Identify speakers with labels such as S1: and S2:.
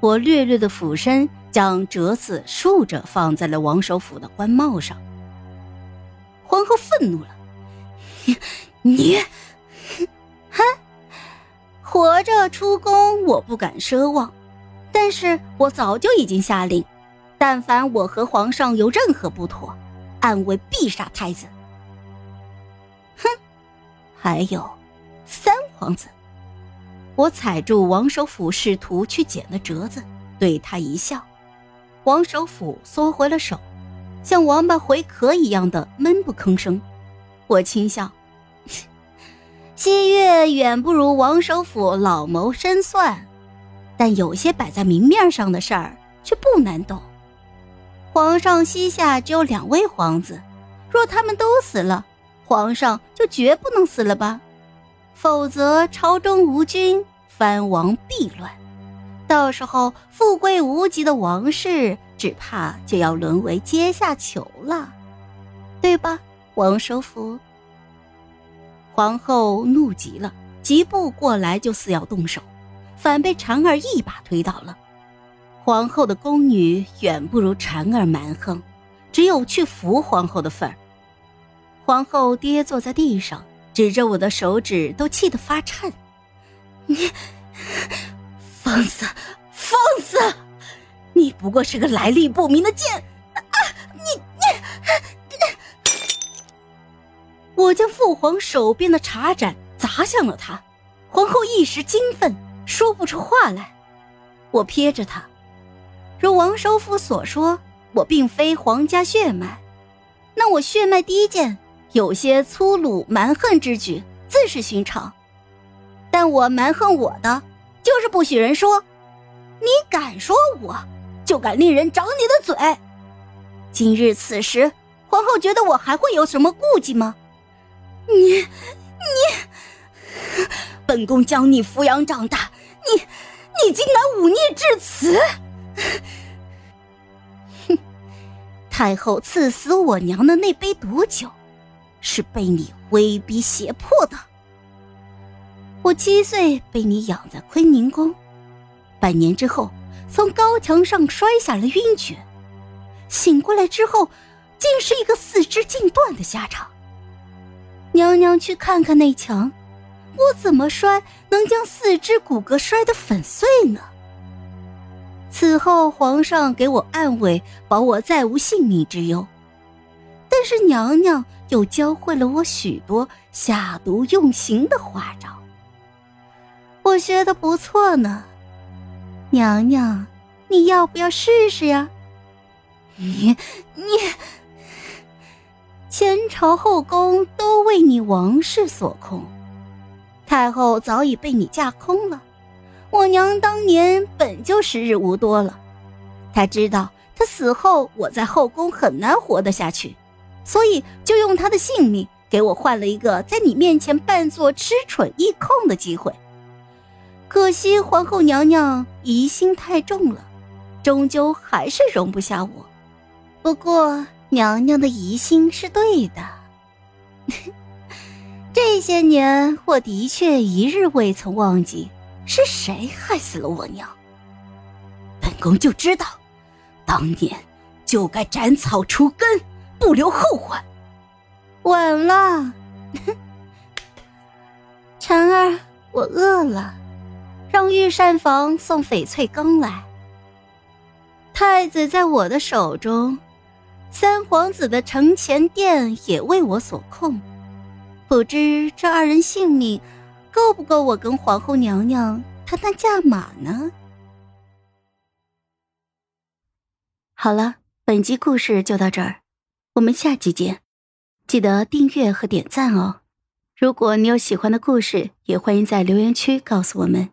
S1: 我略略的俯身，将折子竖着放在了王首府的官帽上。皇后愤怒了：“你，你，哼！活着出宫，我不敢奢望，但是我早就已经下令，但凡我和皇上有任何不妥，暗卫必杀太子。哼，还有三皇子。”我踩住王首府试图去捡的折子，对他一笑，王首府缩回了手，像王八回壳一样的闷不吭声。我轻笑，西月远不如王首府老谋深算，但有些摆在明面上的事儿却不难懂。皇上膝下只有两位皇子，若他们都死了，皇上就绝不能死了吧？否则朝中无君。藩王必乱，到时候富贵无极的王室只怕就要沦为阶下囚了，对吧，王首府？皇后怒极了，疾步过来就似要动手，反被婵儿一把推倒了。皇后的宫女远不如婵儿蛮横，只有去扶皇后的份儿。皇后跌坐在地上，指着我的手指，都气得发颤。你，放肆，放肆！你不过是个来历不明的贱！啊，你你！我将父皇手边的茶盏砸向了他，皇后一时惊愤，说不出话来。我瞥着他，如王首府所说，我并非皇家血脉，那我血脉低贱，有些粗鲁蛮横之举，自是寻常。但我蛮横我的，就是不许人说。你敢说我，就敢令人长你的嘴。今日此时，皇后觉得我还会有什么顾忌吗？你，你，本宫将你抚养长大，你，你竟敢忤逆至此！哼，太后赐死我娘的那杯毒酒，是被你威逼胁迫的。我七岁被你养在坤宁宫，百年之后从高墙上摔下了晕厥，醒过来之后竟是一个四肢尽断的下场。娘娘去看看那墙，我怎么摔能将四肢骨骼摔得粉碎呢？此后皇上给我暗慰，保我再无性命之忧，但是娘娘又教会了我许多下毒用刑的花招。我学的不错呢，娘娘，你要不要试试呀？你你，前朝后宫都为你王室所控，太后早已被你架空了。我娘当年本就时日无多了，她知道她死后我在后宫很难活得下去，所以就用他的性命给我换了一个在你面前扮作痴蠢易控的机会。可惜皇后娘娘疑心太重了，终究还是容不下我。不过娘娘的疑心是对的，这些年我的确一日未曾忘记是谁害死了我娘。本宫就知道，当年就该斩草除根，不留后患。晚了，婵儿，我饿了。让御膳房送翡翠羹来。太子在我的手中，三皇子的承乾殿也为我所控，不知这二人性命够不够我跟皇后娘娘谈谈价码呢？好了，本集故事就到这儿，我们下期见，记得订阅和点赞哦。如果你有喜欢的故事，也欢迎在留言区告诉我们。